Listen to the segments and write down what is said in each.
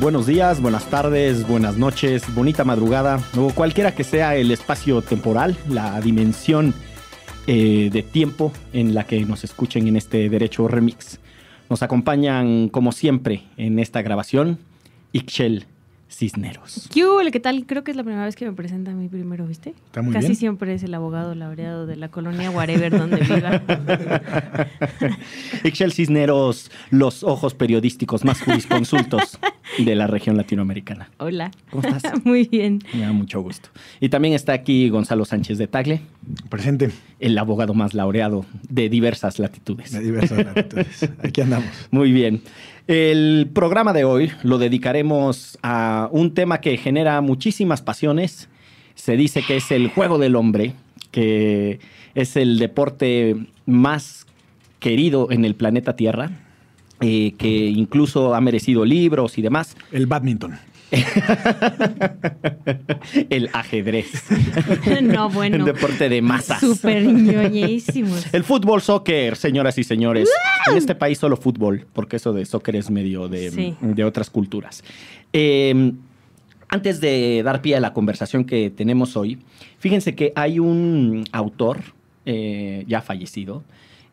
Buenos días, buenas tardes, buenas noches, bonita madrugada, o cualquiera que sea el espacio temporal, la dimensión eh, de tiempo en la que nos escuchen en este Derecho Remix. Nos acompañan, como siempre, en esta grabación, Ixchel Cisneros. ¿Qué ¿Qué tal? Creo que es la primera vez que me presenta a mí primero, ¿viste? Está muy Casi bien. siempre es el abogado laureado de la colonia whatever donde viva. Ixchel Cisneros, los ojos periodísticos más jurisconsultos de la región latinoamericana. Hola. ¿Cómo estás? Muy bien. Me da mucho gusto. Y también está aquí Gonzalo Sánchez de Tagle, Presente el abogado más laureado de diversas latitudes. de diversas latitudes. Aquí andamos. Muy bien. El programa de hoy lo dedicaremos a un tema que genera muchísimas pasiones. Se dice que es el juego del hombre, que es el deporte más querido en el planeta Tierra, eh, que incluso ha merecido libros y demás. El badminton. el ajedrez. No, Un bueno. deporte de masas. Súper. El fútbol soccer, señoras y señores. En este país solo fútbol, porque eso de soccer es medio de, Sí. de otras culturas. Eh, antes de dar pie a la conversación que tenemos hoy, fíjense que hay un autor eh, ya fallecido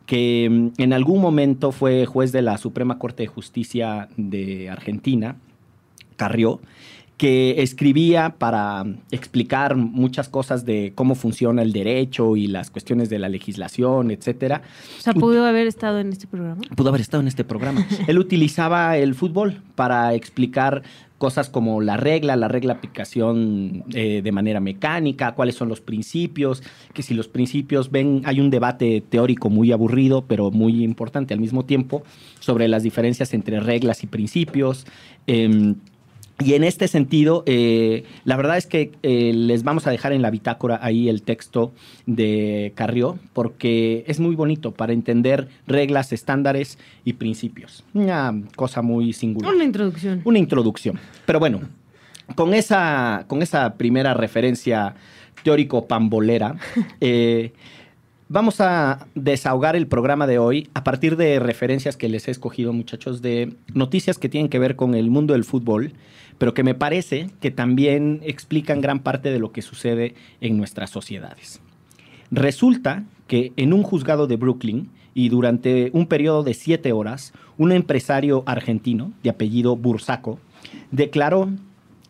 que mm, en algún momento fue juez de la Suprema Corte de Justicia de Argentina, Carrió, que escribía para explicar muchas cosas de cómo funciona el derecho y las cuestiones de la legislación, etcétera. O sea, pudo haber estado en este programa. Pudo haber estado en este programa. Él utilizaba el fútbol para explicar cosas como la regla, la regla aplicación eh, de manera mecánica, cuáles son los principios, que si los principios ven, hay un debate teórico muy aburrido, pero muy importante al mismo tiempo, sobre las diferencias entre reglas y principios. Em, y en este sentido, eh, la verdad es que eh, les vamos a dejar en la bitácora ahí el texto de Carrió, porque es muy bonito para entender reglas, estándares y principios. Una cosa muy singular. Una introducción. Una introducción. Pero bueno, con esa, con esa primera referencia teórico-pambolera, eh, vamos a desahogar el programa de hoy a partir de referencias que les he escogido, muchachos, de noticias que tienen que ver con el mundo del fútbol, pero que me parece que también explican gran parte de lo que sucede en nuestras sociedades. Resulta que en un juzgado de Brooklyn y durante un periodo de siete horas, un empresario argentino de apellido Bursaco declaró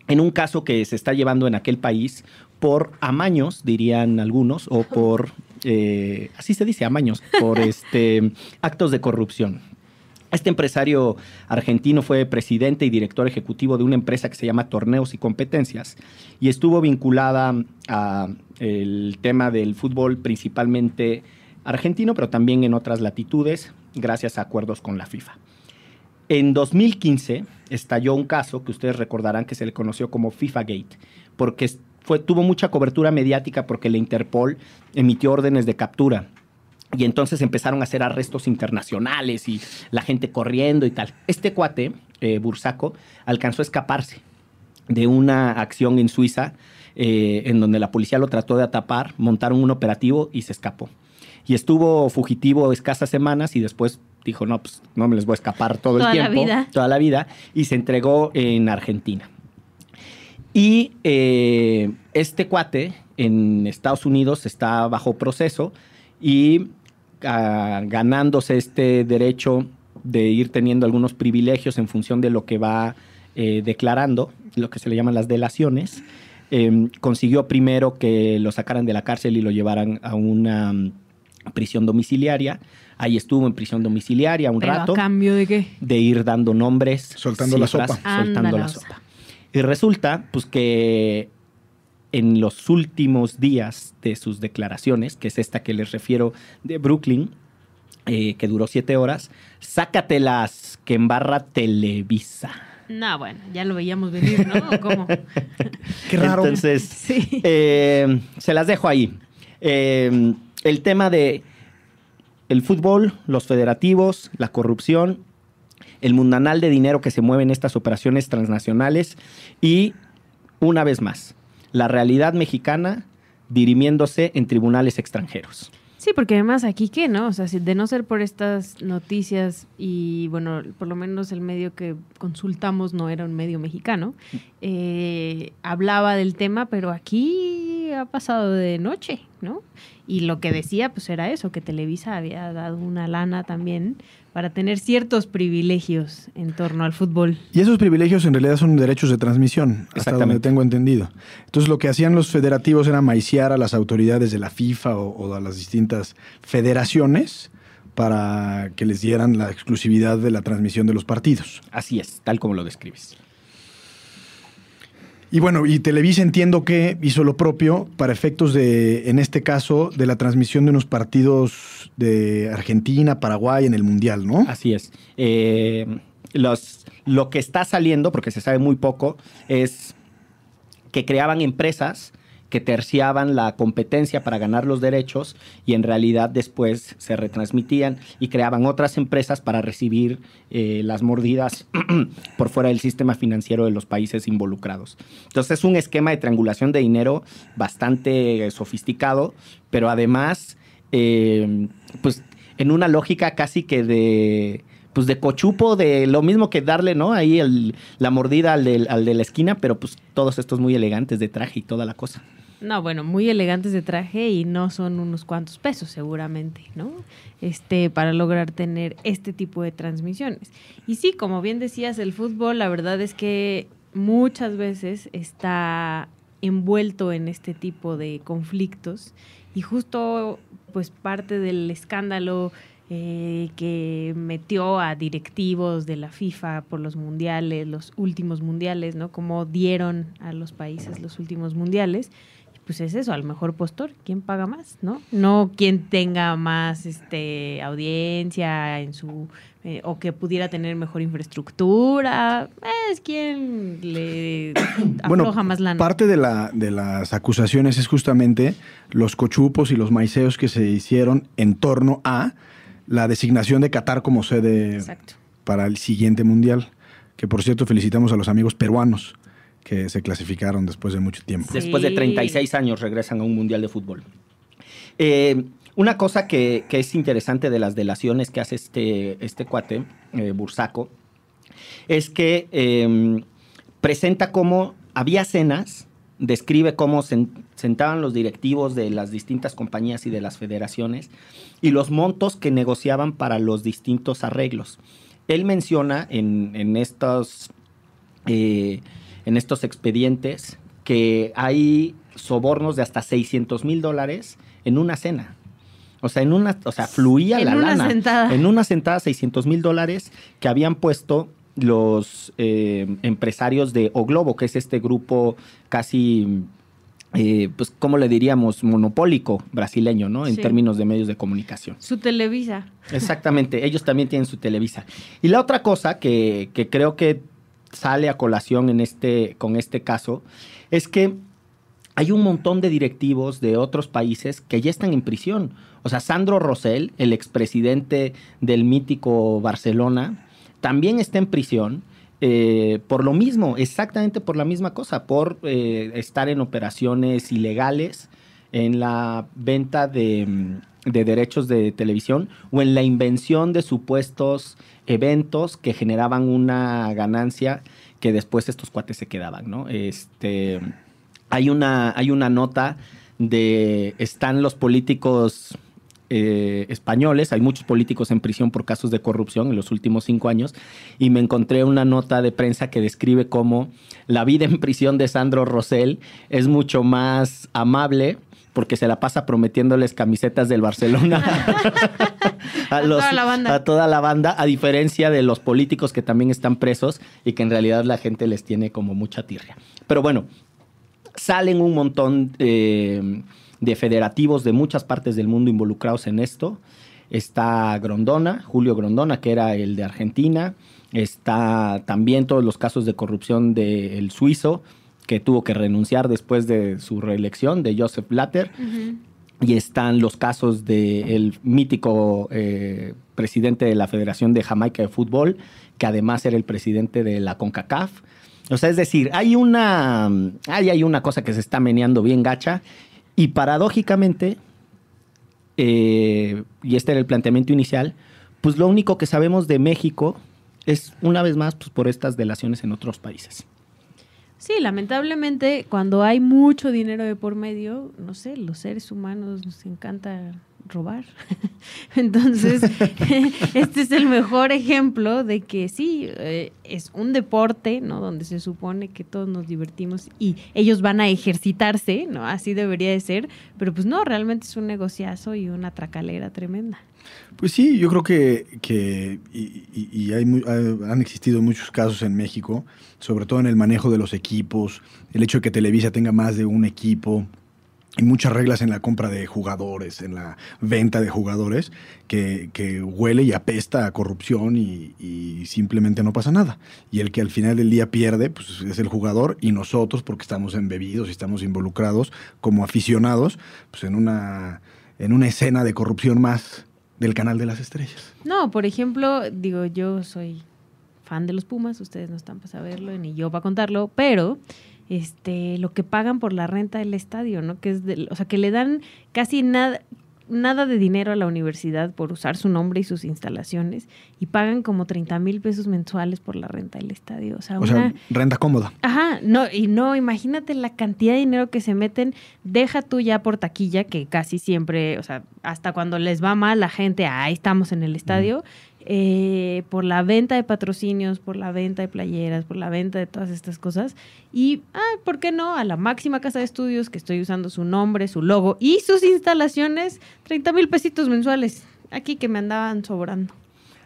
en un caso que se está llevando en aquel país por amaños, dirían algunos, o por, eh, así se dice, amaños, por este, actos de corrupción. Este empresario argentino fue presidente y director ejecutivo de una empresa que se llama Torneos y Competencias y estuvo vinculada a el tema del fútbol principalmente argentino, pero también en otras latitudes, gracias a acuerdos con la FIFA. En 2015 estalló un caso que ustedes recordarán que se le conoció como FIFA Gate, porque tuvo mucha cobertura mediática porque la Interpol emitió órdenes de captura y entonces empezaron a hacer arrestos internacionales y la gente corriendo y tal. Este cuate, eh, Bursaco, alcanzó a escaparse de una acción en Suiza eh, en donde la policía lo trató de atapar, montaron un operativo y se escapó. Y estuvo fugitivo escasas semanas y después dijo, no, pues no me les voy a escapar todo Toda el la tiempo, vida. toda la vida, y se entregó en Argentina. Y eh, este cuate en Estados Unidos está bajo proceso y ganándose este derecho de ir teniendo algunos privilegios en función de lo que va eh, declarando, lo que se le llaman las delaciones. Eh, consiguió primero que lo sacaran de la cárcel y lo llevaran a una mm, prisión domiciliaria. Ahí estuvo en prisión domiciliaria un ¿Pero rato a cambio de qué? de ir dando nombres, Soltando la sopa. soltando la sopa. Y resulta, pues, que en los últimos días de sus declaraciones, que es esta que les refiero de Brooklyn, eh, que duró siete horas, sácatelas que embarra Televisa. No, bueno, ya lo veíamos venir, ¿no? ¿O ¿Cómo? Qué raro. Entonces, Sí. eh, se las dejo ahí. Eh, el tema de el fútbol, los federativos, la corrupción, el mundanal de dinero que se mueve en estas operaciones transnacionales y, una vez más, la realidad mexicana dirimiéndose en tribunales extranjeros. Sí, porque además aquí qué, ¿no? O sea, si de no ser por estas noticias y bueno, por lo menos el medio que consultamos no era un medio mexicano, eh, hablaba del tema, pero aquí ha pasado de noche, ¿no? Y lo que decía pues era eso, que Televisa había dado una lana también para tener ciertos privilegios en torno al fútbol. Y esos privilegios en realidad son derechos de transmisión, hasta donde tengo entendido. Entonces lo que hacían los federativos era maiciar a las autoridades de la FIFA o, o a las distintas federaciones para que les dieran la exclusividad de la transmisión de los partidos. Así es, tal como lo describes. Y bueno, y Televisa entiendo que hizo lo propio para efectos de, en este caso, de la transmisión de unos partidos de Argentina, Paraguay en el Mundial, ¿no? Así es. Eh, los, lo que está saliendo, porque se sabe muy poco, es que creaban empresas que terciaban la competencia para ganar los derechos y en realidad después se retransmitían y creaban otras empresas para recibir eh, las mordidas por fuera del sistema financiero de los países involucrados. Entonces es un esquema de triangulación de dinero bastante eh, sofisticado, pero además, eh, pues en una lógica casi que de pues de cochupo, de lo mismo que darle, ¿no? Ahí el- la mordida al, del- al de la esquina, pero pues todos estos muy elegantes de traje y toda la cosa. No, bueno, muy elegantes de traje y no son unos cuantos pesos seguramente, ¿no? Este, para lograr tener este tipo de transmisiones. Y sí, como bien decías, el fútbol, la verdad es que muchas veces está envuelto en este tipo de conflictos y justo pues parte del escándalo eh, que metió a directivos de la FIFA por los mundiales, los últimos mundiales, ¿no? Como dieron a los países los últimos mundiales. Pues es eso, al mejor postor, ¿quién paga más, no? No quien tenga más este audiencia en su eh, o que pudiera tener mejor infraestructura, es quien le afloja más lana. parte de, la, de las acusaciones es justamente los cochupos y los maiceos que se hicieron en torno a la designación de Qatar como sede Exacto. para el siguiente mundial. Que por cierto, felicitamos a los amigos peruanos que se clasificaron después de mucho tiempo. Sí. Después de 36 años regresan a un mundial de fútbol. Eh, una cosa que, que es interesante de las delaciones que hace este, este cuate, eh, Bursaco, es que eh, presenta cómo había cenas, describe cómo sen- sentaban los directivos de las distintas compañías y de las federaciones y los montos que negociaban para los distintos arreglos. Él menciona en, en estos, eh, en estos expedientes que hay sobornos de hasta 600 mil dólares en una cena. O sea, en una, o sea, fluía En la una lana. sentada. En una sentada, 600 mil dólares que habían puesto los eh, empresarios de O Globo, que es este grupo casi, eh, pues, ¿cómo le diríamos? Monopólico brasileño, ¿no? En Sí. términos de medios de comunicación. Su Televisa. Exactamente, ellos también tienen su Televisa. Y la otra cosa que, que creo que sale a colación en este, con este caso es que hay un montón de directivos de otros países que ya están en prisión. O sea, Sandro Rosell, el expresidente del mítico Barcelona, también está en prisión eh, por lo mismo, exactamente por la misma cosa, por eh, estar en operaciones ilegales, en la venta de, de derechos de televisión o en la invención de supuestos eventos que generaban una ganancia que después estos cuates se quedaban, ¿no? Este, hay, una, hay una nota de están los políticos eh, españoles, hay muchos políticos en prisión por casos de corrupción en los últimos cinco años, y me encontré una nota de prensa que describe cómo la vida en prisión de Sandro Rosell es mucho más amable porque se la pasa prometiéndoles camisetas del Barcelona A toda la banda. a toda la banda, a diferencia de los políticos que también están presos y que en realidad la gente les tiene como mucha tirria. Pero bueno, salen un montón eh, de federativos de muchas partes del mundo involucrados en esto. Está Grondona, Julio Grondona, que era el de Argentina. Está también todos los casos de corrupción del suizo, que tuvo que renunciar después de su reelección, de Joseph Blatter. y están los casos del mítico eh, presidente de la Federación de Jamaica de Fútbol, que además era el presidente de la CONCACAF. O sea, es decir, hay una, hay, hay una cosa que se está meneando bien gacha y paradójicamente, eh, y este era el planteamiento inicial, pues lo único que sabemos de México es una vez más pues, por estas delaciones en otros países. Sí, lamentablemente cuando hay mucho dinero de por medio, no sé, los seres humanos nos encanta robar. Entonces, este es el mejor ejemplo de que sí, eh, es un deporte, ¿no? Donde se supone que todos nos divertimos y ellos van a ejercitarse, ¿no? Así debería de ser, pero pues no, realmente es un negociazo y una tracalera tremenda. Pues sí, yo creo que, y, hay han existido muchos casos en México, sobre todo en el manejo de los equipos, el hecho de que Televisa tenga más de un equipo, y muchas reglas en la compra de jugadores, en la venta de jugadores, que, huele y apesta a corrupción y, simplemente no pasa nada. Y el que al final del día pierde, pues es el jugador y nosotros, porque estamos embebidos y estamos involucrados como aficionados, pues en una, en una escena de corrupción más del canal de las estrellas. No, por ejemplo, digo, yo soy fan de los Pumas, ustedes no están para saberlo, ni yo para contarlo, pero este lo que pagan por la renta del estadio, ¿no? Que es o sea, que le dan casi nada nada de dinero a la universidad por usar su nombre y sus instalaciones y pagan como 30 mil pesos mensuales por la renta del estadio. O sea, una... renta cómoda. Ajá, no, y no, imagínate la cantidad de dinero que se meten, deja tú ya por taquilla, que casi siempre, o sea, hasta cuando les va mal la gente, ahí estamos en el estadio, eh, por la venta de patrocinios, por la venta de playeras, por la venta de todas estas cosas. Y, ah, ¿por qué no? A la máxima casa de estudios que estoy usando su nombre, su logo y sus instalaciones, 30 mil pesitos mensuales. Aquí que me andaban sobrando.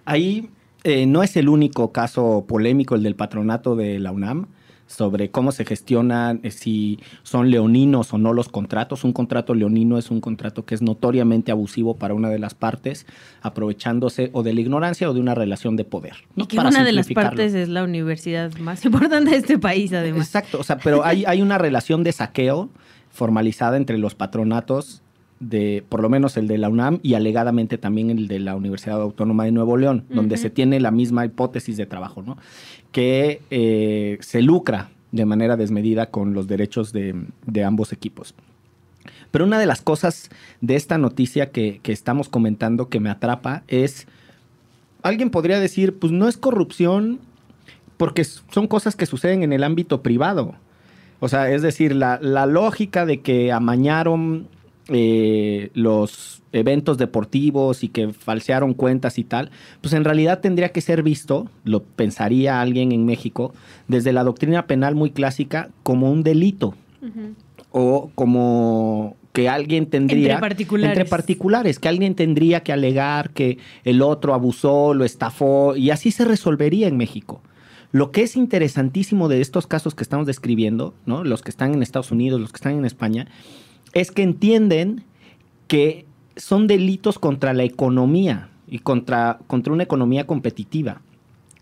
Ahí eh, no es el único caso polémico el del patronato de la UNAM sobre cómo se gestionan, eh, si son leoninos o no los contratos. Un contrato leonino es un contrato que es notoriamente abusivo para una de las partes, aprovechándose o de la ignorancia o de una relación de poder. Y que una de las partes es la universidad más importante de este país, además. Exacto, o sea, pero hay, hay una relación de saqueo formalizada entre los patronatos de, por lo menos el de la UNAM y alegadamente también el de la Universidad Autónoma de Nuevo León, donde se tiene la misma hipótesis de trabajo, ¿no? Que eh, se lucra de manera desmedida con los derechos de, ambos equipos. Pero una de las cosas de esta noticia que, que, estamos comentando que me atrapa es, alguien podría decir, pues no es corrupción porque son cosas que suceden en el ámbito privado. O sea, es decir, la, la lógica de que amañaron eh, los eventos deportivos y que falsearon cuentas y tal, pues en realidad tendría que ser visto, lo pensaría alguien en México, desde la doctrina penal muy clásica como un delito o como que alguien tendría entre particulares. entre particulares, que alguien tendría que alegar que el otro abusó, lo estafó y así se resolvería en México. Lo que es interesantísimo de estos casos que estamos describiendo, ¿no? los que están en Estados Unidos, los que están en España, es que entienden que son delitos contra la economía y contra, contra una economía competitiva.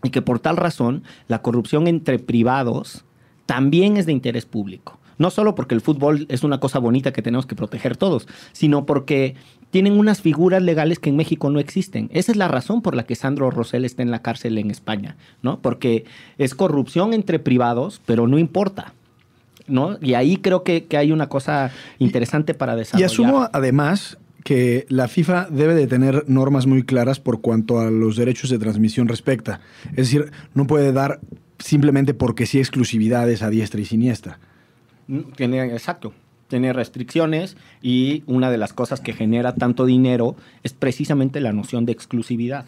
Y que por tal razón la corrupción entre privados también es de interés público. No solo porque el fútbol es una cosa bonita que tenemos que proteger todos, sino porque tienen unas figuras legales que en México no existen. Esa es la razón por la que Sandro Rosell está en la cárcel en España, ¿no? Porque es corrupción entre privados, pero no importa. ¿No? Y ahí creo que, hay una cosa interesante para desarrollar. Y asumo además que la FIFA debe de tener normas muy claras por cuanto a los derechos de transmisión respecta. Es decir, no puede dar simplemente porque sí exclusividades a diestra y siniestra. Mm, tiene, exacto. Tiene restricciones y una de las cosas que genera tanto dinero es precisamente la noción de exclusividad.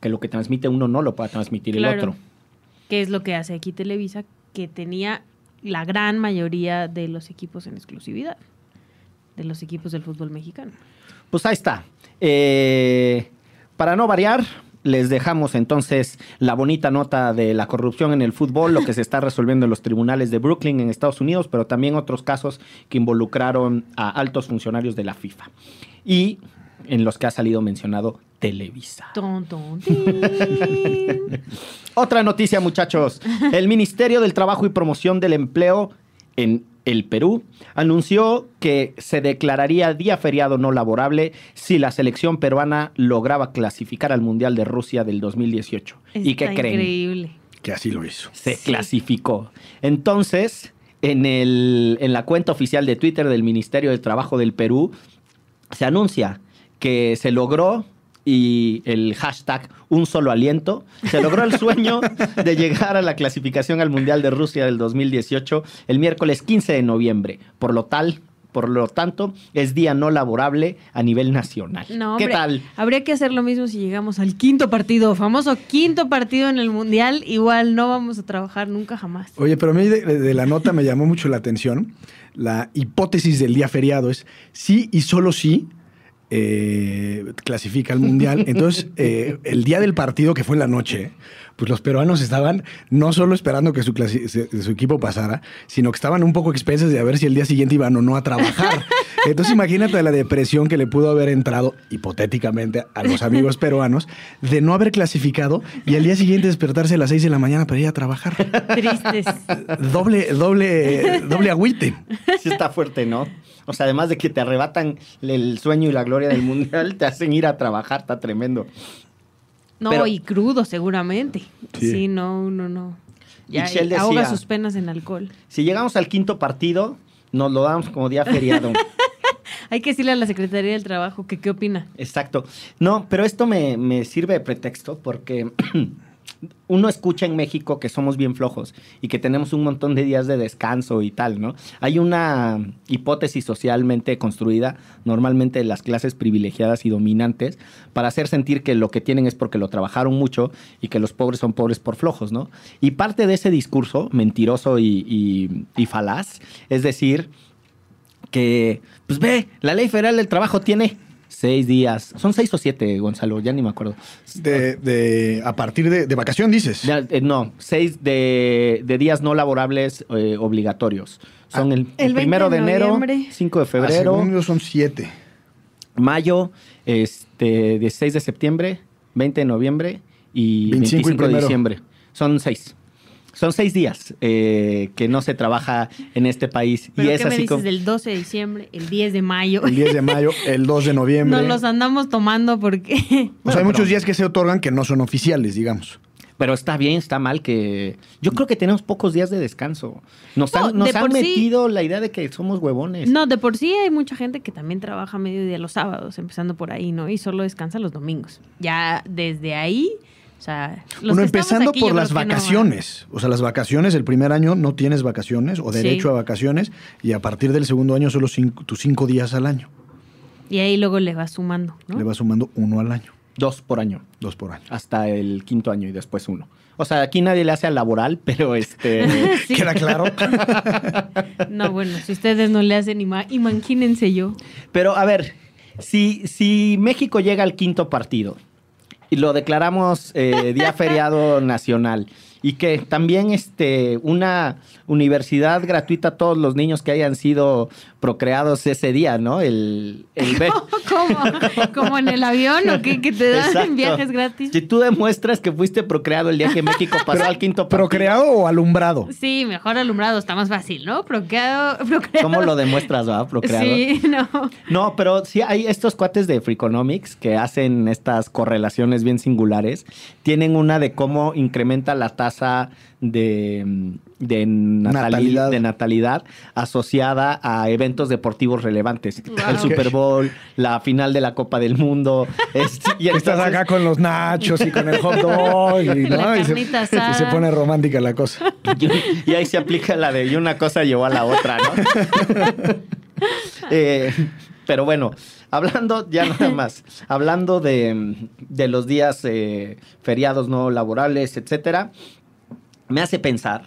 Que lo que transmite uno no lo pueda transmitir el otro. ¿Qué es lo que hace aquí Televisa? Que tenía la gran mayoría de los equipos en exclusividad, de los equipos del fútbol mexicano. Pues ahí está. Eh, para no variar, les dejamos entonces la bonita nota de la corrupción en el fútbol, lo que se está resolviendo en los tribunales de Brooklyn en Estados Unidos, pero también otros casos que involucraron a altos funcionarios de la FIFA. Y en los que ha salido mencionado Televisa. Otra noticia, muchachos. El Ministerio del Trabajo y Promoción del Empleo en el Perú, anunció que se declararía día feriado no laborable si la selección peruana lograba clasificar al Mundial de Rusia del 2018. ¿Y qué creen? Increíble. Que así lo hizo. Se Sí. clasificó. Entonces, en, el, en la cuenta oficial de Twitter del Ministerio del Trabajo del Perú, se anuncia que se logró y el hashtag un solo aliento, se logró el sueño de llegar a la clasificación al Mundial de Rusia del 2018 el miércoles 15 de noviembre. Por lo tal, por lo tanto, es día no laborable a nivel nacional. No, ¿Qué hombre, tal? Habría que hacer lo mismo si llegamos al quinto partido, famoso quinto partido en el Mundial. Igual no vamos a trabajar nunca jamás. Oye, pero a mí de, de la nota me llamó mucho la atención. La hipótesis del día feriado es sí y solo sí eh, clasifica al mundial. Entonces, eh, el día del partido, que fue en la noche, pues los peruanos estaban no solo esperando que su, equipo pasara, sino que estaban un poco expensas de a ver si el día siguiente iban o no a trabajar. Entonces, imagínate la depresión que le pudo haber entrado, hipotéticamente, a los amigos peruanos de no haber clasificado y al día siguiente despertarse a las 6 de la mañana para ir a trabajar. Tristes. Doble, doble, doble agüite. Sí está fuerte, ¿no? O sea, además de que te arrebatan el sueño y la gloria del mundial, te hacen ir a trabajar, está tremendo. No, Pero- y crudo seguramente. Sí. Sí, no, no, no. Ya Michelle decía- ahoga sus penas en alcohol. Si llegamos al quinto partido, nos lo damos como día feriado. Hay que decirle a la Secretaría del Trabajo que qué opina. Exacto. No, pero esto me, me sirve de pretexto porque uno escucha en México que somos bien flojos y que tenemos un montón de días de descanso y tal, ¿no? Hay una hipótesis socialmente construida, normalmente de las clases privilegiadas y dominantes, para hacer sentir que lo que tienen es porque lo trabajaron mucho y que los pobres son pobres por flojos, ¿no? Y parte de ese discurso mentiroso y, falaz es decir, que, pues ve, la ley federal del trabajo tiene seis días. Son seis o siete, Gonzalo, ya ni me acuerdo. De, de- a partir de, de vacación, dices. Eh, no, seis de, de días no laborables eh, obligatorios. Son el, el el primero de 20 de enero, noviembre. 5 de Ah, febrero, según yo son siete. mayo, este, 16 de septiembre, 20 de noviembre y 25 y 25 de diciembre. Son seis. Son seis días eh, que no se trabaja en este país. ¿Pero y es qué me así dices como... del 12 de diciembre, el 10 de mayo? El 10 de mayo, el 2 de noviembre. Nos los andamos tomando porque... O sea, hay muchos pero- días que se otorgan que no son oficiales, digamos. Pero está bien, está mal que... Yo creo que tenemos pocos días de descanso. Nos No, han, nos de han por sí- metido la idea de que somos huevones. No, de por sí hay mucha gente que también trabaja mediodía los sábados, empezando por ahí, ¿no? Y solo descansa los domingos. Ya desde ahí, o sea... los Bueno, empezando aquí, por las no, ¿eh? vacaciones. o sea, las vacaciones, el primer año no tienes vacaciones o derecho Sí. a vacaciones y a partir del segundo año solo cinco- tus cinco días al año. Y ahí luego le vas sumando, ¿no? Le vas sumando uno al año, Dos por año. dos por año. Hasta el quinto año y después uno. O sea, aquí nadie le hace al laboral, pero este... Sí. ¿Queda claro? No, bueno, si ustedes no le hacen, ima- imagínense yo. Pero a ver, si, si México llega al quinto partido y lo declaramos eh, día feriado nacional. Y que también este, una universidad gratuita a todos los niños que hayan sido procreados ese día, ¿no? El, el ve- ¿Cómo? ¿Como en el avión o qué? ¿Que te dan Exacto. viajes gratis? Si tú demuestras que fuiste procreado el día que México pasó al quinto partido. ¿Procreado o alumbrado? Sí, mejor alumbrado, está más fácil, ¿no? Procreado, procreado. ¿Cómo lo demuestras, va? Procreado. Sí, no. No, pero sí hay estos cuates de Freakonomics que hacen estas correlaciones bien singulares. Tienen una de cómo incrementa la tasa de, de, natali- Natalidad. de natalidad asociada a eventos deportivos relevantes. Wow. El Super Bowl, la final de la Copa del Mundo. es- y Estás acá con los nachos y con el hot dog y, ¿no? La y, se, y pone romántica la cosa. Y, y ahí se aplica la de y una cosa llevó a la otra, ¿no? Eh, pero bueno, hablando ya nada más, hablando de, de los días eh, feriados no laborales, etcétera, me hace pensar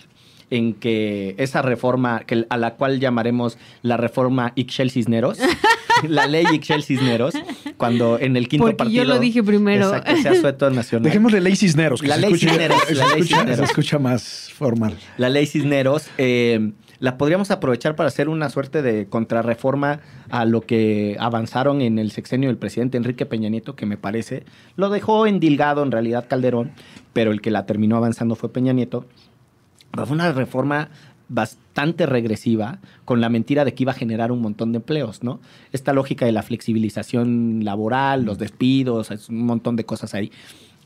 en que esa reforma, que, a la cual llamaremos la reforma Ixchel Cisneros, la ley Ixchel Cisneros, cuando en el quinto Porque partido... yo lo dije primero. Exacto, sea sueto nacional. Dejémosle ley Cisneros. que La se ley escuche- Cisneros, se la ley Cisneros. Se escucha más formal. la ley Cisneros, eh, la podríamos aprovechar para hacer una suerte de contrarreforma a lo que avanzaron en el sexenio del presidente Enrique Peña Nieto, que me parece, lo dejó endilgado en realidad Calderón, pero el que la terminó avanzando fue Peña Nieto. Fue una reforma bastante regresiva con la mentira de que iba a generar un montón de empleos, ¿no? Esta lógica de la flexibilización laboral, los despidos, es un montón de cosas ahí.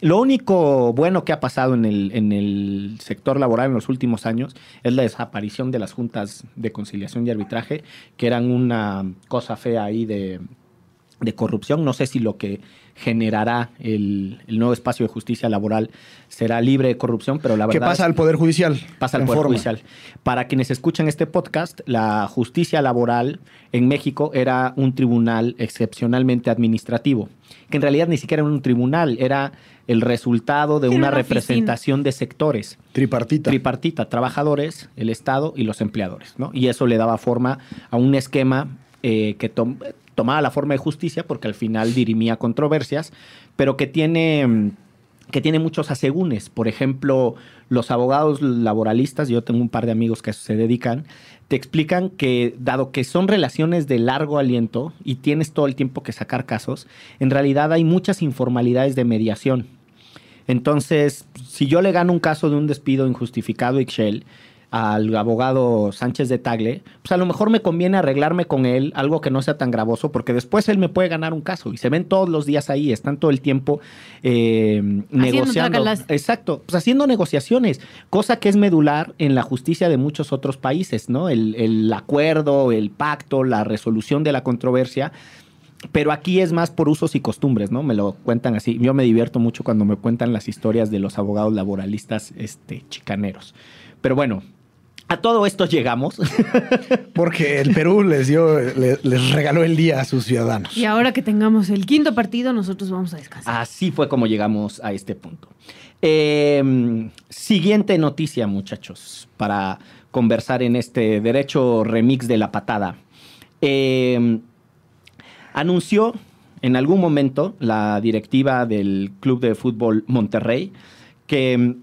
Lo único bueno que ha pasado en el, en el sector laboral en los últimos años es la desaparición de las juntas de conciliación y arbitraje, que eran una cosa fea ahí de, de corrupción. No sé si lo que generará el, el, nuevo espacio de justicia laboral será libre de corrupción, pero la verdad... ¿Qué pasa al Poder Judicial? Pasa al Poder forma. Judicial. Para quienes escuchan este podcast, la justicia laboral en México era un tribunal excepcionalmente administrativo, que en realidad ni siquiera era un tribunal, era el resultado de una, una representación de sectores. Tripartita. Tripartita, trabajadores, el Estado y los empleadores, ¿no? Y eso le daba forma a un esquema eh, que tomaba la forma de justicia porque al final dirimía controversias, pero que tiene, que tiene muchos asegúnes. Por ejemplo, los abogados laboralistas, yo tengo un par de amigos que se dedican, te explican que dado que son relaciones de largo aliento y tienes todo el tiempo que sacar casos, en realidad hay muchas informalidades de mediación. Entonces, si yo le gano un caso de un despido injustificado a al abogado Sánchez de Tagle, pues a lo mejor me conviene arreglarme con él algo que no sea tan gravoso, porque después él me puede ganar un caso y se ven todos los días ahí, están todo el tiempo eh, negociando. Exacto, pues haciendo negociaciones, cosa que es medular en la justicia de muchos otros países, ¿no? El, el acuerdo, el pacto, la resolución de la controversia. Pero aquí es más por usos y costumbres, ¿no? Me lo cuentan así. Yo me divierto mucho cuando me cuentan las historias de los abogados laboralistas este, chicaneros. Pero bueno, a todo esto llegamos. Porque el Perú les dio, les, les, regaló el día a sus ciudadanos. Y ahora que tengamos el quinto partido, nosotros vamos a descansar. Así fue como llegamos a este punto. Eh, siguiente noticia, muchachos, para conversar en este derecho remix de la patada. Eh, anunció en algún momento la directiva del Club de Fútbol Monterrey que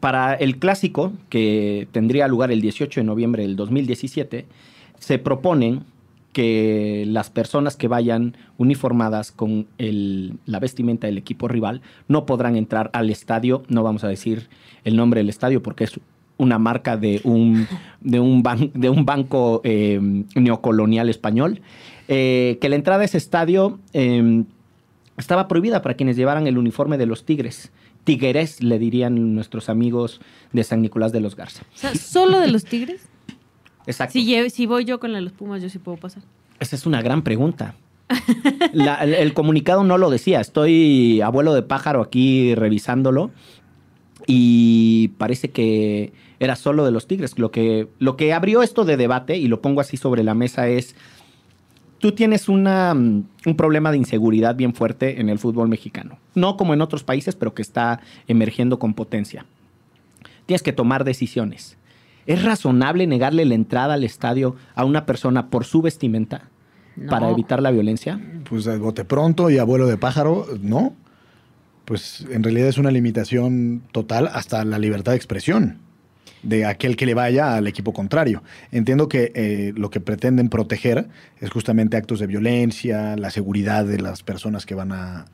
para el clásico, que tendría lugar el 18 de noviembre del 2017, se proponen que las personas que vayan uniformadas con la vestimenta del equipo rival no podrán entrar al estadio, no vamos a decir el nombre del estadio porque es una marca de un, de un, ban, de un banco eh, neocolonial español, eh, que la entrada a ese estadio eh, estaba prohibida para quienes llevaran el uniforme de los Tigres tigueres, le dirían nuestros amigos de San Nicolás de los Garza. O sea, ¿solo de los tigres? Exacto. Si, si, voy yo con la de los Pumas, yo sí puedo pasar. Esa es una gran pregunta. La, el, el, comunicado no lo decía. Estoy abuelo de pájaro aquí revisándolo y parece que era solo de los tigres. Lo que, lo que abrió esto de debate, y lo pongo así sobre la mesa, es tú tienes una, un problema de inseguridad bien fuerte en el fútbol mexicano. No como en otros países, pero que está emergiendo con potencia. Tienes que tomar decisiones. ¿Es razonable negarle la entrada al estadio a una persona por su vestimenta no. para evitar la violencia? Pues de bote pronto y abuelo de pájaro, no. Pues en realidad es una limitación total hasta la libertad de expresión de aquel que le vaya al equipo contrario. Entiendo que eh, lo que pretenden proteger es justamente actos de violencia, la seguridad de las personas que van a,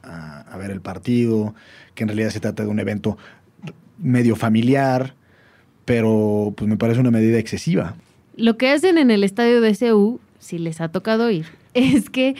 ver el partido, que en realidad se trata de un evento medio familiar, pero pues me parece una medida excesiva. Lo que hacen en el estadio de CU, si les ha tocado ir, es que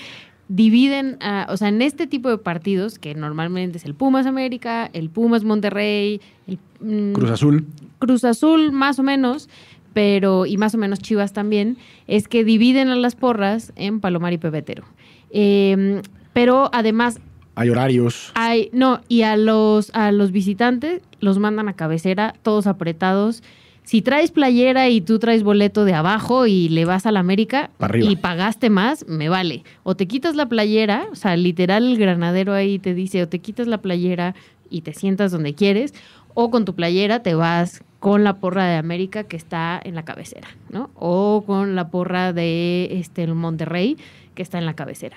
dividen, uh, o sea, en este tipo de partidos, que normalmente es el Pumas América, el Pumas Monterrey, el mm, Cruz Azul. Cruz Azul más o menos, pero y más o menos Chivas también, es que dividen a las porras en Palomar y Pebetero. Eh, pero además hay horarios. Hay, no, y a los, a los visitantes los mandan a cabecera, todos apretados. Si traes playera y tú traes boleto de abajo y le vas a la América y pagaste más, me vale. O te quitas la playera, o sea, literal el granadero ahí te dice, o te quitas la playera y te sientas donde quieres, o con tu playera te vas con la porra de América que está en la cabecera, ¿no? O con la porra de este, el Monterrey que está en la cabecera.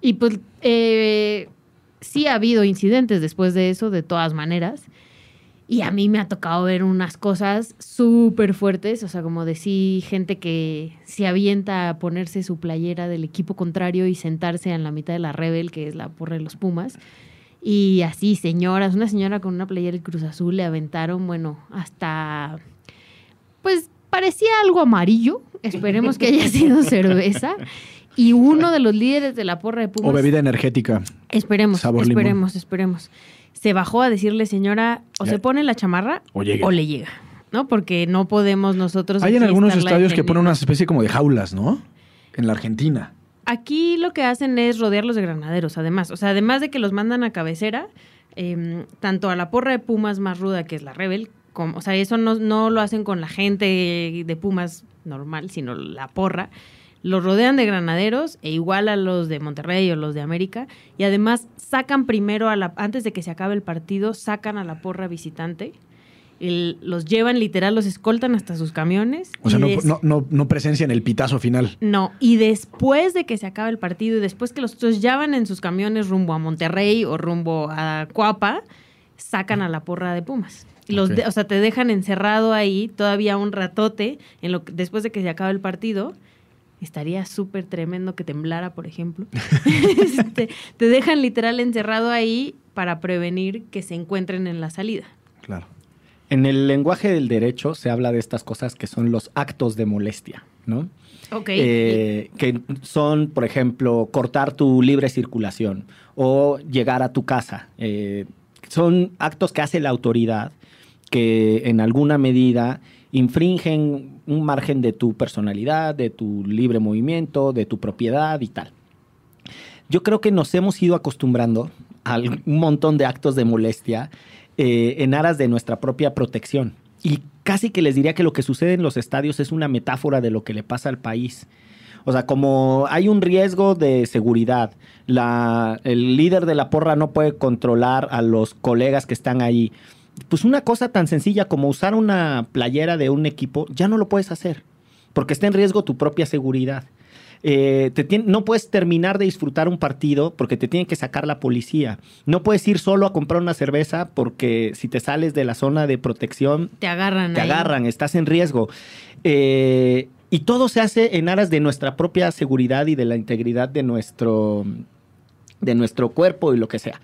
Y pues eh, sí ha habido incidentes después de eso, de todas maneras. Y a mí me ha tocado ver unas cosas súper fuertes, o sea, como decir, gente que se avienta a ponerse su playera del equipo contrario y sentarse en la mitad de la Rebel, que es la porra de los Pumas. Y así, señoras, una señora con una playera del Cruz Azul le aventaron, bueno, hasta, pues, parecía algo amarillo, esperemos que haya sido cerveza, y uno de los líderes de la porra de Pumas... O bebida energética. Esperemos, Sabor limón. esperemos, esperemos. Se bajó a decirle, señora, o se pone la chamarra O le llega, ¿no? Porque no podemos nosotros... Hay en algunos estadios que ponen una especie como de jaulas, ¿no? En la Argentina. Aquí lo que hacen es rodearlos de granaderos, además. O sea, además de que los mandan a cabecera, eh, tanto a la porra de Pumas más ruda, que es la Rebel, como, o sea, eso no, no lo hacen con la gente de Pumas normal, sino la porra. Los rodean de granaderos e igual a los de Monterrey o los de América. Y además sacan primero, a la, antes de que se acabe el partido, sacan a la porra visitante. El- los llevan literal, los escoltan hasta sus camiones. O sea, no, no, no, no presencian el pitazo final. no, y después de que se acabe el partido y después que los otros ya van en sus camiones rumbo a Monterrey o rumbo a Cuapa, sacan a la porra de Pumas. Los de- o sea, te dejan encerrado ahí todavía un ratote en lo que- después de que se acabe el partido. Estaría súper tremendo que temblara, por ejemplo. Este, te dejan literal encerrado ahí para prevenir que se encuentren en la salida. Claro. En el lenguaje del derecho se habla de estas cosas que son los actos de molestia, ¿no? Ok. Eh, que son, por ejemplo, cortar tu libre circulación o llegar a tu casa. Eh, son actos que hace la autoridad que en alguna medida infringen un margen de tu personalidad, de tu libre movimiento, de tu propiedad y tal. Yo creo que nos hemos ido acostumbrando a un montón de actos de molestia eh, en aras de nuestra propia protección. Y casi que les diría que lo que sucede en los estadios es una metáfora de lo que le pasa al país. O sea, como hay un riesgo de seguridad, el líder de la porra no puede controlar a los colegas que están ahí. Pues una cosa tan sencilla como usar una playera de un equipo, ya no lo puedes hacer, porque está en riesgo tu propia seguridad. Eh, te no puedes terminar de disfrutar un partido porque te tiene que sacar la policía. No puedes ir solo a comprar una cerveza porque si te sales de la zona de protección te agarran te ahí. agarran, estás en riesgo. Eh, y todo se hace en aras de nuestra propia seguridad y de la integridad de nuestro, de nuestro cuerpo y lo que sea.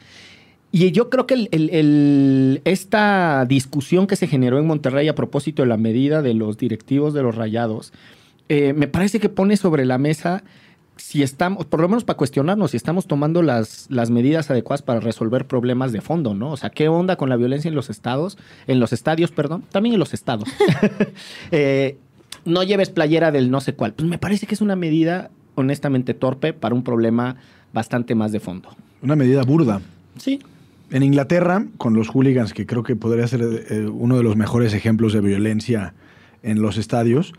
Y yo creo que el- el- el- esta discusión que se generó en Monterrey a propósito de la medida de los directivos de los rayados, eh, me parece que pone sobre la mesa si estamos, por lo menos para cuestionarnos, si estamos tomando las, las medidas adecuadas para resolver problemas de fondo, ¿no? O sea, ¿qué onda con la violencia en los estados, en los estadios, perdón, también en los estados? Eh, no lleves playera del no sé cuál. Pues me parece que es una medida honestamente torpe para un problema bastante más de fondo. Una medida burda. Sí. En Inglaterra, con los hooligans, que creo que podría ser eh, uno de los mejores ejemplos de violencia en los estadios,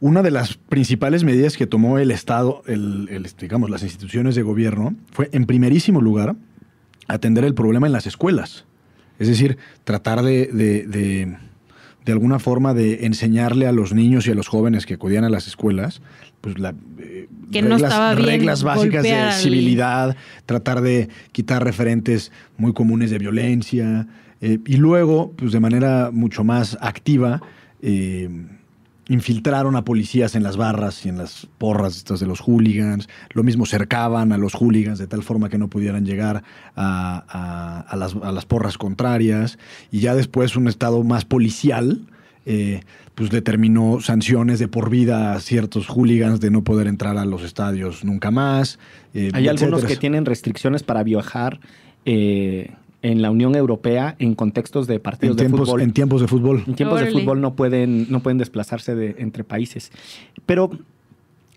una de las principales medidas que tomó el Estado, el, digamos, las instituciones de gobierno, fue, en primerísimo lugar, atender el problema en las escuelas. Es decir, tratar de, de, de, de alguna forma de enseñarle a los niños y a los jóvenes que acudían a las escuelas, pues la, Que no estaba bien reglas básicas de civilidad, tratar de quitar referentes muy comunes de violencia eh, y luego, pues de manera mucho más activa, eh, infiltraron a policías en las barras y en las porras estas de los hooligans, lo mismo cercaban a los hooligans de tal forma que no pudieran llegar a, a- a las, a las porras contrarias y ya después un estado más policial. Eh, pues determinó sanciones de por vida a ciertos hooligans de no poder entrar a los estadios nunca más. eh, Hay algunos que tienen restricciones para viajar eh, en la Unión Europea en contextos de partidos en de tiempos, fútbol. en tiempos de fútbol. En tiempos de fútbol no pueden, no pueden desplazarse de, entre países. Pero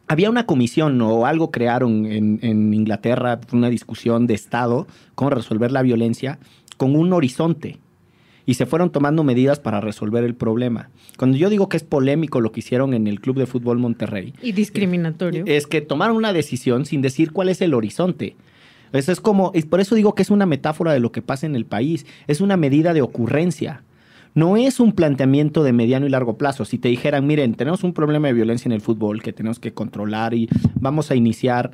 había una comisión o algo crearon en, en Inglaterra, una discusión de Estado, cómo resolver la violencia, con un horizonte. Y se fueron tomando medidas para resolver el problema. Cuando yo digo que es polémico lo que hicieron en el Club de Fútbol Monterrey, Y discriminatorio. es que tomaron una decisión sin decir cuál es el horizonte. Eso es como, y por eso digo que es una metáfora de lo que pasa en el país. Es una medida de ocurrencia. No es un planteamiento de mediano y largo plazo. Si te dijeran, miren, tenemos un problema de violencia en el fútbol que tenemos que controlar y vamos a iniciar,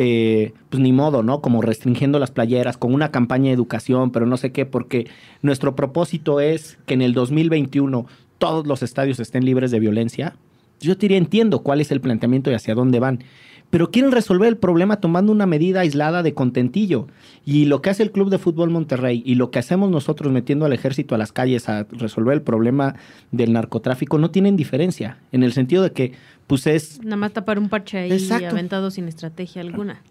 eh, pues ni modo, ¿no? Como restringiendo las playeras, con una campaña de educación, pero no sé qué, porque nuestro propósito es que en el 2021 todos los estadios estén libres de violencia Yo te diría, entiendo cuál es el planteamiento y hacia dónde van pero quieren resolver el problema tomando una medida aislada de contentillo. Y lo que hace el Club de Fútbol Monterrey y lo que hacemos nosotros metiendo al ejército a las calles a resolver el problema del narcotráfico no tienen diferencia, en el sentido de que pues es... Nada más tapar un parche ahí Exacto. aventado sin estrategia alguna.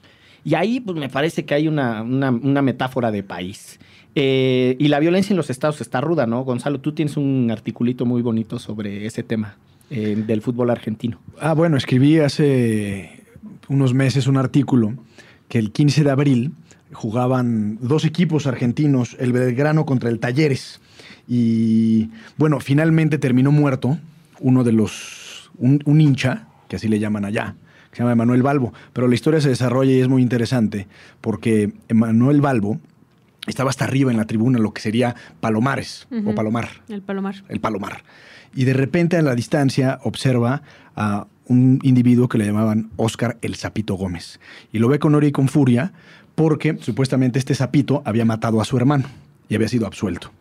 Y ahí pues me parece que hay una, metáfora de país. Eh, y la violencia en los estados está ruda, ¿no? Gonzalo, tú tienes un articulito muy bonito sobre ese tema eh, del fútbol argentino. Ah, bueno, escribí hace unos meses un artículo que el 15 de abril jugaban dos equipos argentinos, el Belgrano contra el Talleres. Y bueno, finalmente terminó muerto uno de los, un, hincha, que así le llaman allá, que se llama Emanuel Balbo. Pero la historia se desarrolla y es muy interesante porque Emanuel Balbo estaba hasta arriba en la tribuna, lo que sería Palomares o Palomar. El Palomar. El Palomar. Y de repente a la distancia observa a un individuo que le llamaban Oscar el Zapito Gómez. Y lo ve con ira y con furia porque supuestamente este Zapito había matado a su hermano y había sido absuelto.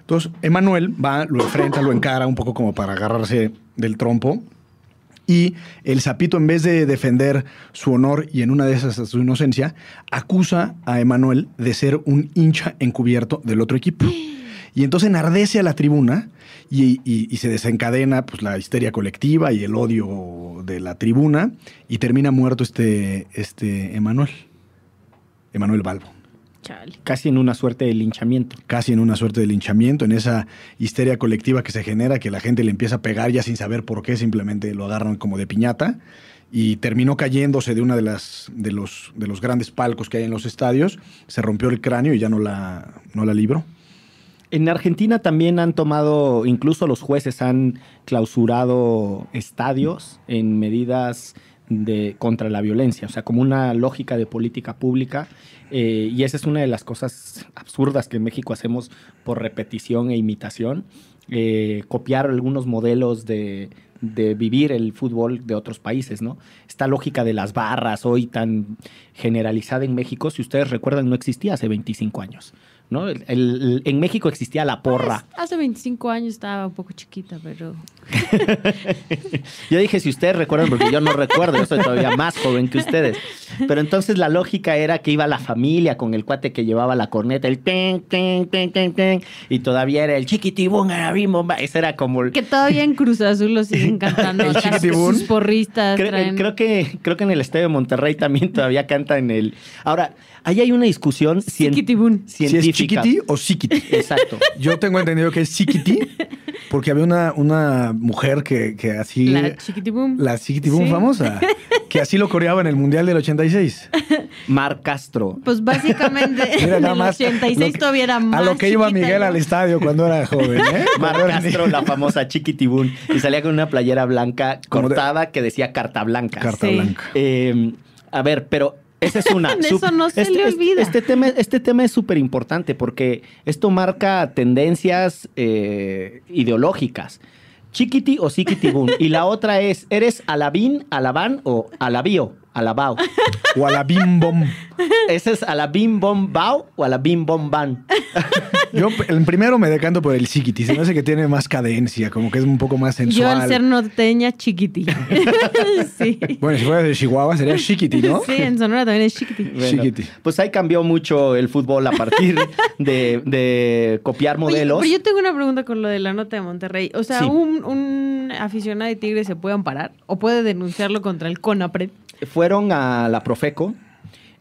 Entonces, Emanuel va, lo enfrenta, lo encara un poco como para agarrarse del trompo. Y el Zapito, en vez de defender su honor y en una de esas su inocencia, acusa a Emanuel de ser un hincha encubierto del otro equipo. Y entonces enardece a la tribuna y, se desencadena pues, la histeria colectiva y el odio de la tribuna y termina muerto este, este Emanuel, Emanuel Balbo. Casi en una suerte de linchamiento. Casi en una suerte de linchamiento, en esa histeria colectiva que se genera, que la gente le empieza a pegar ya sin saber por qué, simplemente lo agarran como de piñata y terminó cayéndose de una de las de los de los grandes palcos que hay en los estadios, se rompió el cráneo y ya no la no la libró. En Argentina también han tomado, incluso los jueces han clausurado estadios en medidas de, contra la violencia, o sea, como una lógica de política pública. Eh, y esa es una de las cosas absurdas que en México hacemos por repetición e imitación. Eh, copiar algunos modelos de, de vivir el fútbol de otros países, ¿no? Esta lógica de las barras hoy tan generalizada en México, si ustedes recuerdan, no existía hace 25 años. ¿No? en México existía la porra. hace 25 años estaba un poco chiquita, pero... yo dije, si ustedes recuerdan, porque yo no recuerdo, yo soy todavía más joven que ustedes. Pero entonces la lógica era que iba la familia con el cuate que llevaba la corneta, el ten, ten, ten, ten, ten, y todavía era el chiquitibún, ese era como... Que todavía en Cruz Azul lo siguen cantando. el chiquitibún. Sus porristas. Creo, que, creo que en el estadio de Monterrey también todavía canta en el... Ahora, ahí hay una discusión científica. Si es chiquiti o psiquiti. Exacto. Yo tengo entendido que es psiquiti porque había una, una mujer que, que así... La chiquitibum. La chiquitibum famosa. Que así lo coreaba en el Mundial del 86. Mar Castro. Pues básicamente en el 86 todavía era más A lo que iba Miguel al estadio cuando era joven, ¿eh? Mar Castro, la famosa chiquitibum. Y salía con una playera blanca cortada que decía carta blanca. Carta blanca. Eh, a ver, pero esa es una. Eso no se este, le olvida. Este, tema, este tema es súper importante porque esto marca tendencias eh, ideológicas. Chiquiti o Siquitibún. y la otra es, ¿eres alabín, alabán o alabío? Alabao. O a la bim bom. ¿Ese es a la bim bom bao o a la bim bom ban? Yo el primero me decanto por el chiquiti. Se me hace que tiene más cadencia, como que es un poco más sensual. Yo al ser norteña, chiquiti. sí. Bueno, si fuera de Chihuahua sería chiquiti, ¿no? Sí, en Sonora también es chiquiti. chiquiti. Pues ahí cambió mucho el fútbol a partir de, copiar modelos. pero yo tengo una pregunta con lo de la nota de Monterrey. O sea, un, un aficionado de Tigre se puede amparar o puede denunciarlo contra el CONAPRED fueron a la Profeco.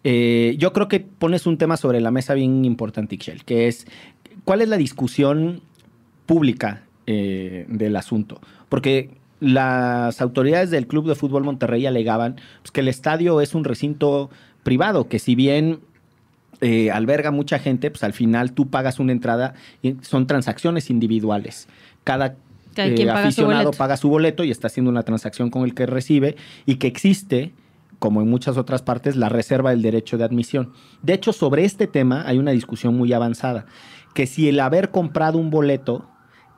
Eh, yo creo que pones un tema sobre la mesa bien importante, Ixchel, que es cuál es la discusión pública eh, del asunto. Porque las autoridades del Club de Fútbol Monterrey alegaban pues, que el estadio es un recinto privado, que si bien eh, alberga mucha gente, pues al final tú pagas una entrada y son transacciones individuales. Cada aficionado paga su boleto y está haciendo una transacción con el que recibe y que existe como en muchas otras partes, la reserva del derecho de admisión. De hecho, sobre este tema hay una discusión muy avanzada, que si el haber comprado un boleto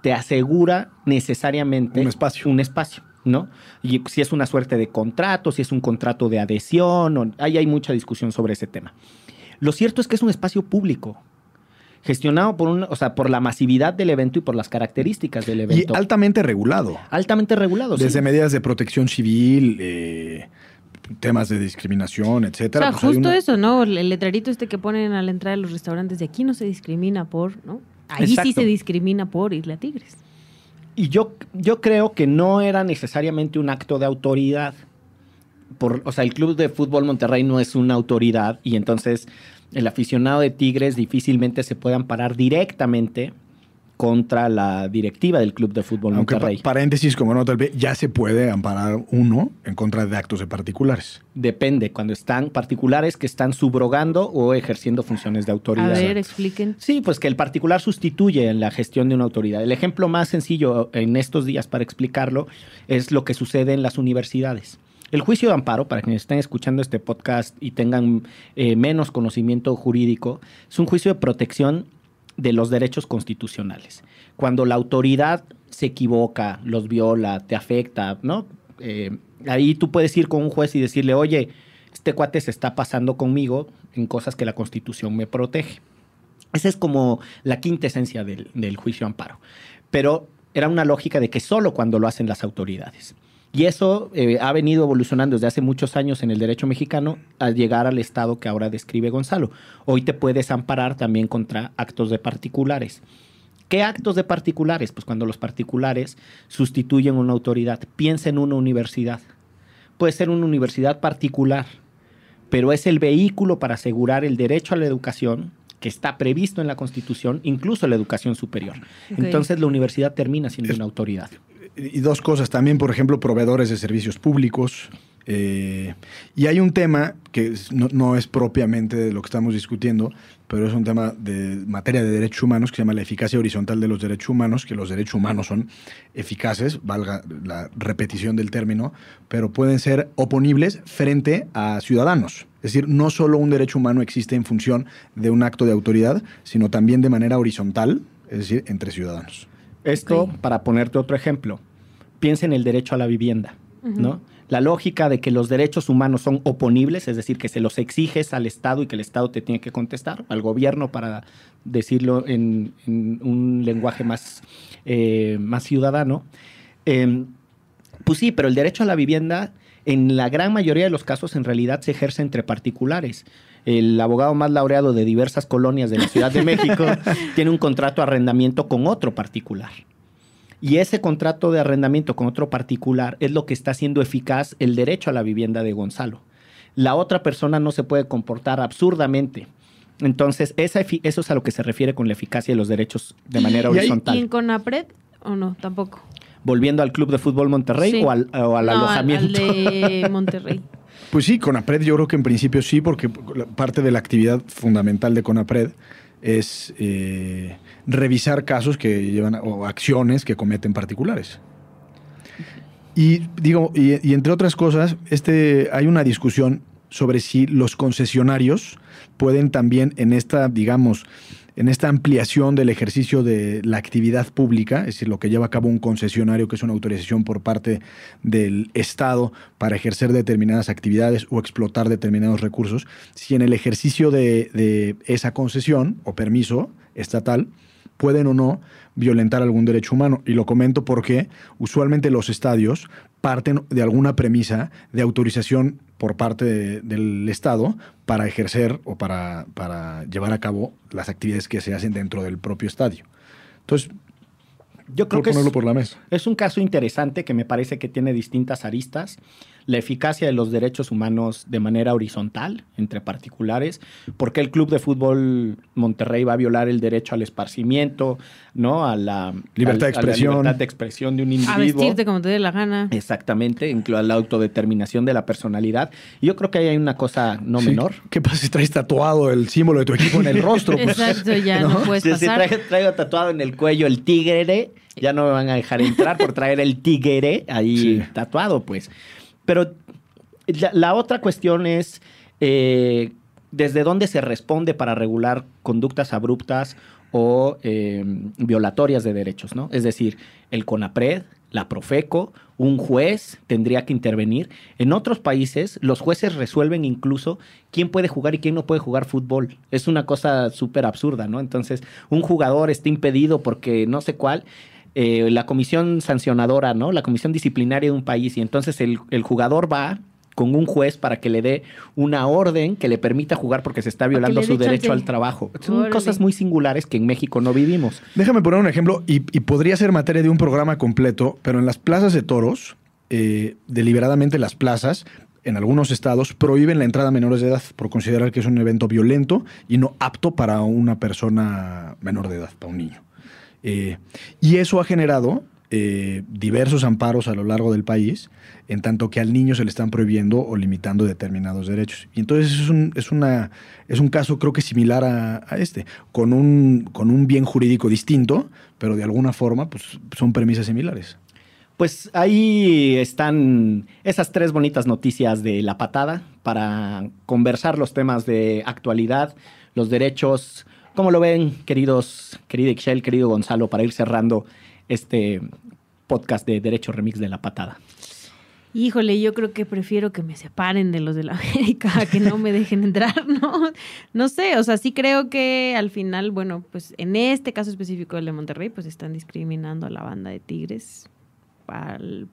te asegura necesariamente un espacio. Un espacio ¿no? Y si es una suerte de contrato, si es un contrato de adhesión, ahí hay mucha discusión sobre ese tema. Lo cierto es que es un espacio público gestionado por un, o sea, por la masividad del evento y por las características del Y evento. altamente regulado. altamente regulado. sí. Desde medidas de protección civil, eh, temas de discriminación, O etcétera. sea, pues justo una- eso, ¿no? El letrerito este que ponen a la entrada de los restaurantes de aquí no se discrimina por, ¿no? Ahí sí se discrimina por irle a Tigres. Y yo, yo creo que no era necesariamente un acto de autoridad. Por, o sea, el Club de Fútbol Monterrey no es una autoridad y entonces el aficionado de Tigres difícilmente se puede amparar directamente contra la directiva del Club de Fútbol Aunque, Monterrey. pa- paréntesis, como nota, ya se puede amparar uno en contra de actos de particulares. Depende, cuando están particulares que están subrogando o ejerciendo funciones de A autoridad. ver, expliquen. Sí, pues que el particular sustituye en la gestión de una autoridad. El ejemplo más sencillo en estos días para explicarlo es lo que sucede en las universidades. El juicio de amparo, para quienes estén escuchando este podcast y tengan eh, menos conocimiento jurídico, es un juicio de protección de los derechos constitucionales. Cuando la autoridad se equivoca, los viola, te afecta, ¿no? Eh, ahí tú puedes ir con un juez y decirle, oye, este cuate se está pasando conmigo en cosas que la Constitución me protege. Esa es como la quinta esencia del, del juicio amparo. Pero era una lógica de que solo cuando lo hacen las autoridades. Y eso eh, ha venido evolucionando desde hace muchos años en el derecho mexicano al llegar al estado que ahora describe Gonzalo. Hoy te puedes amparar también contra actos de particulares. ¿Qué actos de particulares? Pues cuando los particulares sustituyen una autoridad. Piensa en una universidad. Puede ser una universidad particular, pero es el vehículo para asegurar el derecho a la educación que está previsto en la Constitución, incluso la educación superior. Entonces la universidad termina siendo una autoridad. Y dos cosas también, por ejemplo, proveedores de servicios públicos. eh, y hay un tema que no, no es propiamente de lo que estamos discutiendo, pero es un tema de materia de derechos humanos que se llama la eficacia horizontal de los derechos humanos, que los derechos humanos son eficaces, valga la repetición del término, pero pueden ser oponibles frente a ciudadanos. Es decir, no solo un derecho humano existe en función de un acto de autoridad, sino también de manera horizontal, es decir, entre ciudadanos. Esto, para ponerte otro ejemplo, piensa en el derecho a la vivienda, ¿no? La lógica de que los derechos humanos son oponibles, es decir, que se los exiges al Estado y que el Estado te tiene que contestar, al gobierno para decirlo en, en un lenguaje más, eh, más ciudadano. Eh, pues sí, pero el derecho a la vivienda, en la gran mayoría de los casos, en realidad se ejerce entre particulares. El abogado más laureado de diversas colonias de la Ciudad de México tiene un contrato de arrendamiento con otro particular. Y ese contrato de arrendamiento con otro particular es lo que está haciendo eficaz el derecho a la vivienda de Gonzalo. La otra persona no se puede comportar absurdamente. Entonces, esa eso es a lo que se refiere con la eficacia de los derechos de manera Y horizontal. ¿Y en Conapred o no? Tampoco. Volviendo al Club de Fútbol Monterrey Sí. o al, o al No, alojamiento. Al de Monterrey. Pues sí, CONAPRED yo creo que en principio sí, porque parte de la actividad fundamental de CONAPRED es eh, revisar casos que llevan o acciones que cometen particulares. Y digo, y entre otras cosas, este, hay una discusión sobre si los concesionarios pueden también en esta, digamos, en esta ampliación del ejercicio de la actividad pública, es decir, lo que lleva a cabo un concesionario, que es una autorización por parte del Estado para ejercer determinadas actividades o explotar determinados recursos, si en el ejercicio de, esa concesión o permiso estatal pueden o no violentar algún derecho humano. Y lo comento porque usualmente los estadios parten de alguna premisa de autorización por parte de- del Estado para ejercer o para, para llevar a cabo las actividades que se hacen dentro del propio estadio. Entonces, Yo creo que es, ponerlo por la mesa. es un caso interesante que me parece que tiene distintas aristas. La eficacia de los derechos humanos de manera horizontal entre particulares. ¿Por qué el Club de Fútbol Monterrey va a violar el derecho al esparcimiento, ¿no? A la Libertad de al- a la expresión. libertad de expresión de un A individuo. vestirte como te dé la gana. Exactamente, incluso a la autodeterminación de la personalidad. Y yo creo que ahí hay una cosa no Sí, menor. ¿Qué pasa si traes tatuado el símbolo de tu equipo en el rostro? Pues, Exacto, ya no, puedes Si, si pasar. traigo, traigo tatuado en el cuello el tigre, ya no me van a dejar entrar por traer el tigre ahí Sí. tatuado, pues. Pero la, otra cuestión es eh, desde dónde se responde para regular conductas abruptas o eh, violatorias de derechos, ¿no? Es decir, el CONAPRED, la Profeco un juez tendría que intervenir. En otros países, los jueces resuelven incluso quién puede jugar y quién no puede jugar fútbol. Es una cosa súper absurda, ¿no? Entonces, un jugador está impedido porque no sé cuál. Eh, la comisión sancionadora, ¿no? La comisión disciplinaria de un país, y entonces el, el jugador va con un juez para que le dé una orden que le permita jugar porque se está violando su derecho chance. al trabajo. Son Órale. cosas muy singulares que en México no vivimos. Déjame poner un ejemplo y, y podría ser materia de un programa completo, pero en las plazas de toros, eh, deliberadamente las plazas, en algunos estados, prohíben la entrada a menores de edad por considerar que es un evento violento y no apto para una persona menor de edad, para un niño. Eh, y eso ha generado eh, diversos amparos a lo largo del país, en tanto que al niño se le están prohibiendo o limitando determinados derechos. Y entonces es un, es una, es un caso creo que similar a, este, con un, con un bien jurídico distinto, pero de alguna forma pues, son premisas similares. Pues ahí están esas tres bonitas noticias de la patada para conversar los temas de actualidad, los derechos. ¿Cómo lo ven, queridos, querida Ixchel, querido Gonzalo, para ir cerrando este podcast de Derecho Remix de la patada? Híjole, yo creo que prefiero que me separen de los de la América, que no me dejen entrar, ¿no? No sé, o sea, sí creo que al final, bueno, pues en este caso específico del de Monterrey, pues están discriminando a la banda de Tigres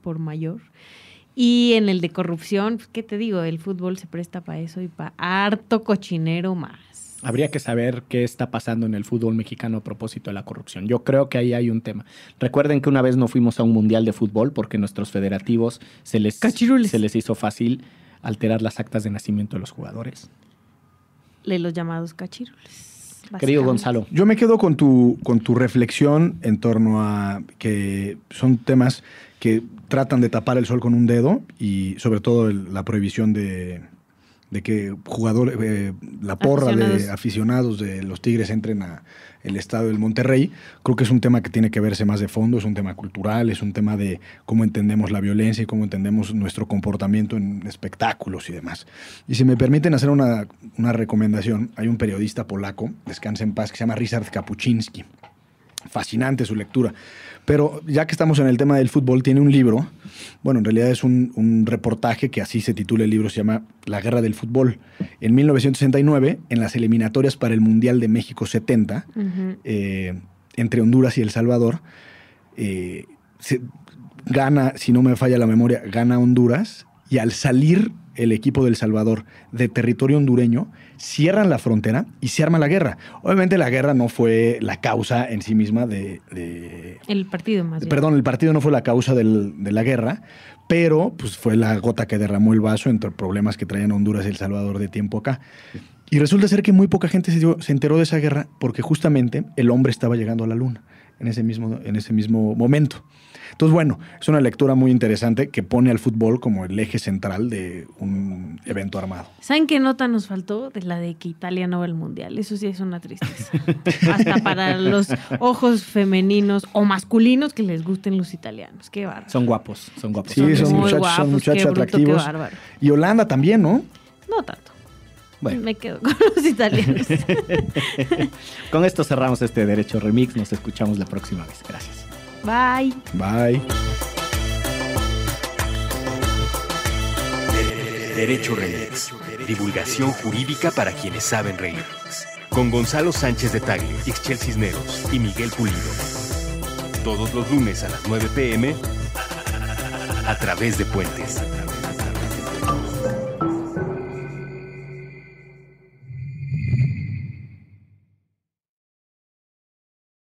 por mayor. Y en el de corrupción, pues, ¿qué te digo? El fútbol se presta para eso y para harto cochinero más. Habría que saber qué está pasando en el fútbol mexicano a propósito de la corrupción. Yo creo que ahí hay un tema. Recuerden que una vez no fuimos a un mundial de fútbol porque nuestros federativos se les, Cachirules. se les hizo fácil alterar las actas de nacimiento de los jugadores. De los llamados cachirules. Querido. Gonzalo, Yo me quedo con tu, con tu reflexión en torno a que son temas que tratan de tapar el sol con un dedo y sobre todo el- la prohibición de, de que jugadores, eh, la porra de Aficionados. de los Tigres entren a el estado del Monterrey. Creo que es un tema que tiene que verse más de fondo, es un tema cultural, es un tema de cómo entendemos la violencia y cómo entendemos nuestro comportamiento en espectáculos y demás. Y si me permiten hacer una, una recomendación, hay un periodista polaco, descansa en paz, que se llama Ryszard Kapuczynski. Fascinante su lectura. Pero ya que estamos en el tema del fútbol, tiene un libro, bueno, en realidad es un, un reportaje que así se titula el libro, se llama La Guerra del Fútbol. En 1969, en las eliminatorias para el Mundial de México 70, Ujú. eh, entre Honduras y El Salvador, eh, se- gana, si no me falla la memoria, gana Honduras y al salir el equipo del Salvador de territorio hondureño, cierran la frontera y se arma la guerra. Obviamente la guerra no fue la causa en sí misma de... de- El partido más bien. perdón, el partido no fue la causa del- de la guerra, pero pues fue la gota que derramó el vaso entre problemas que traían Honduras y El Salvador de tiempo acá. Y resulta ser que muy poca gente se, dio- se enteró de esa guerra porque justamente el hombre estaba llegando a la luna en ese mismo, en ese mismo momento. Entonces, bueno, es una lectura muy interesante que pone al fútbol como el eje central de un evento armado. ¿Saben qué nota nos faltó? De la de que Italia no va al mundial. Eso sí es una tristeza. Hasta para los ojos femeninos o masculinos que les gusten los italianos. Qué bárbaro. son guapos, son guapos. Sí, son muy muchachos, guapos, son muchachos qué bruto, atractivos. Qué bárbaro. Y Holanda también, ¿no? No tanto. Bueno, Me quedo con los italianos. con esto cerramos este Derecho Remix. Nos escuchamos la próxima vez. Gracias. Bye. Bye. Derecho Remix. Divulgación jurídica para quienes saben reír. Con Gonzalo Sánchez de Tagle, Ixchel Cisneros y Miguel Pulido. Todos los lunes a las 9 pm a través de Puentes.